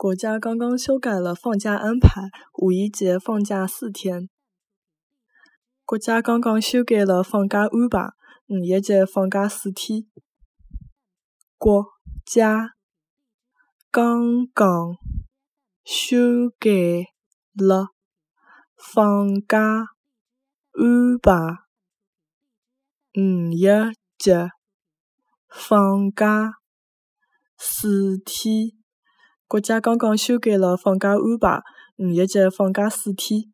国家刚刚修改了放假安排，五一节放假四天。国家刚刚修改了放假安排，五一节放假四天。国家刚刚修改了放假安排，五一节放假四天。国家刚刚修改了放假安排，五一节放假四天。